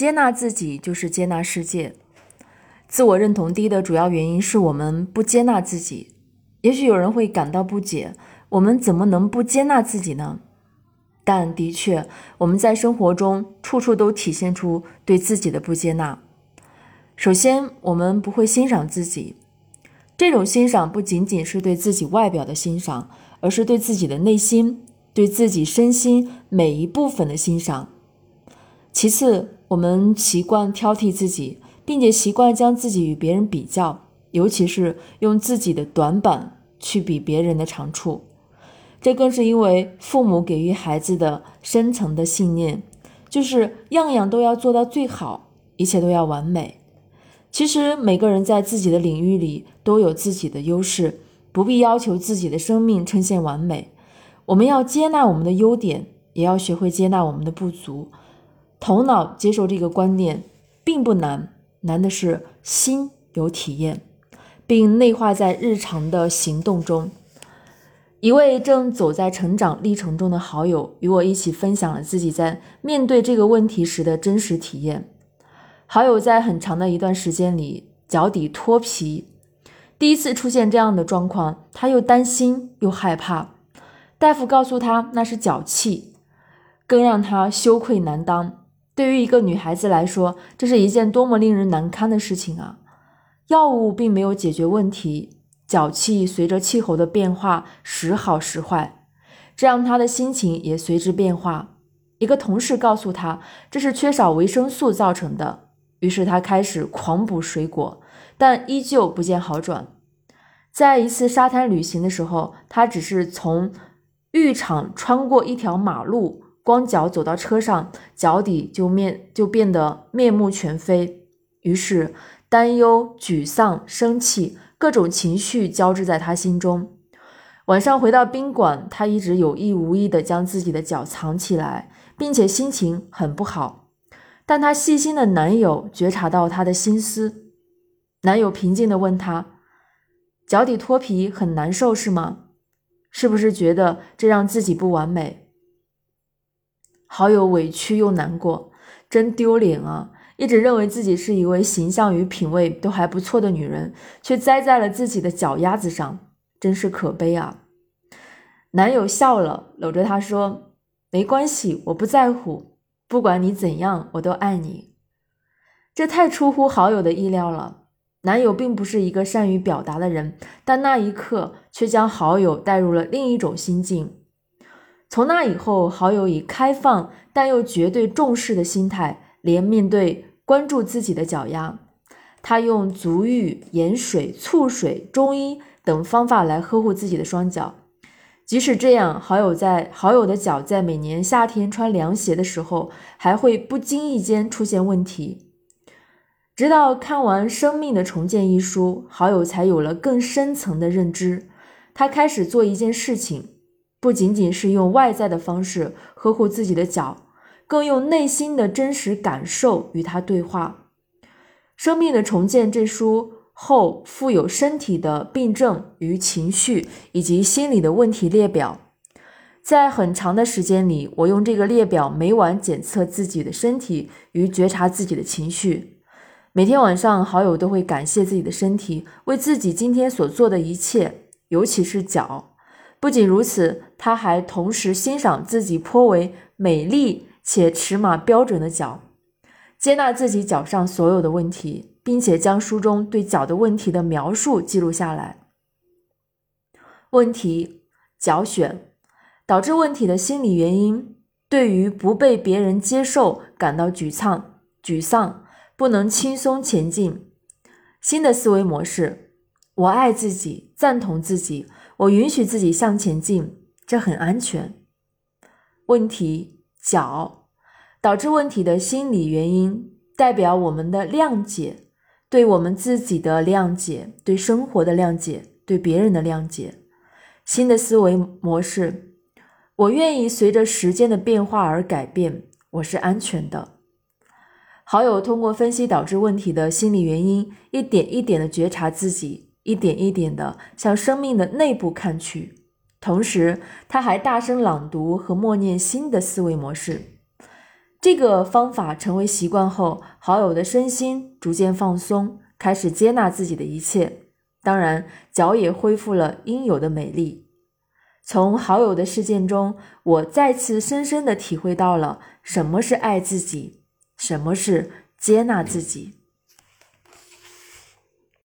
接纳自己就是接纳世界。自我认同低的主要原因是我们不接纳自己。也许有人会感到不解：我们怎么能不接纳自己呢？但的确，我们在生活中处处都体现出对自己的不接纳。首先，我们不会欣赏自己。这种欣赏不仅仅是对自己外表的欣赏，而是对自己的内心、对自己身心每一部分的欣赏。其次，我们习惯挑剔自己，并且习惯将自己与别人比较，尤其是用自己的短板去比别人的长处。这更是因为父母给予孩子的深层的信念，就是样样都要做到最好，一切都要完美。其实每个人在自己的领域里都有自己的优势，不必要求自己的生命呈现完美。我们要接纳我们的优点，也要学会接纳我们的不足。头脑接受这个观念并不难，难的是心有体验，并内化在日常的行动中。一位正走在成长历程中的好友与我一起分享了自己在面对这个问题时的真实体验。好友在很长的一段时间里脚底脱皮，第一次出现这样的状况，他又担心又害怕。大夫告诉他那是脚气，更让他羞愧难当。对于一个女孩子来说，这是一件多么令人难堪的事情啊！药物并没有解决问题。脚气随着气候的变化时好时坏，这让他的心情也随之变化。一个同事告诉他，这是缺少维生素造成的，于是他开始狂补水果，但依旧不见好转。在一次沙滩旅行的时候，他只是从浴场穿过一条马路，光脚走到车上，脚底就面就变得面目全非，于是担忧、沮丧、生气。各种情绪交织在他心中。晚上回到宾馆，他一直有意无意地将自己的脚藏起来，并且心情很不好。但他细心的男友觉察到他的心思，男友平静地问他：“脚底脱皮很难受是吗？是不是觉得这让自己不完美？”好友委屈又难过，真丢脸啊！一直认为自己是一位形象与品味都还不错的女人，却栽在了自己的脚丫子上，真是可悲啊！男友笑了，搂着她说：“没关系，我不在乎，不管你怎样，我都爱你。”这太出乎好友的意料了。男友并不是一个善于表达的人，但那一刻却将好友带入了另一种心境。从那以后，好友以开放但又绝对重视的心态，连面对。关注自己的脚丫，他用足浴、盐水、醋水、中医等方法来呵护自己的双脚。即使这样，好友在好友的脚在每年夏天穿凉鞋的时候，还会不经意间出现问题。直到看完《生命的重建》一书，好友才有了更深层的认知。他开始做一件事情，不仅仅是用外在的方式呵护自己的脚。更用内心的真实感受与他对话。《生命的重建》这书后附有身体的病症与情绪以及心理的问题列表。在很长的时间里，我用这个列表每晚检测自己的身体与觉察自己的情绪。每天晚上，好友都会感谢自己的身体为自己今天所做的一切，尤其是脚。不仅如此，他还同时欣赏自己颇为美丽。且尺码标准的脚，接纳自己脚上所有的问题，并且将书中对脚的问题的描述记录下来。问题：脚癣导致问题的心理原因，对于不被别人接受感到沮丧，沮丧不能轻松前进。新的思维模式：我爱自己，赞同自己，我允许自己向前进，这很安全。问题：脚。导致问题的心理原因，代表我们的谅解，对我们自己的谅解，对生活的谅解，对别人的谅解。新的思维模式，我愿意随着时间的变化而改变，我是安全的。好友通过分析导致问题的心理原因，一点一点的觉察自己，一点一点的向生命的内部看去。同时，他还大声朗读和默念新的思维模式。这个方法成为习惯后，好友的身心逐渐放松，开始接纳自己的一切。当然，脚也恢复了应有的美丽。从好友的事件中，我再次深深的体会到了什么是爱自己，什么是接纳自己。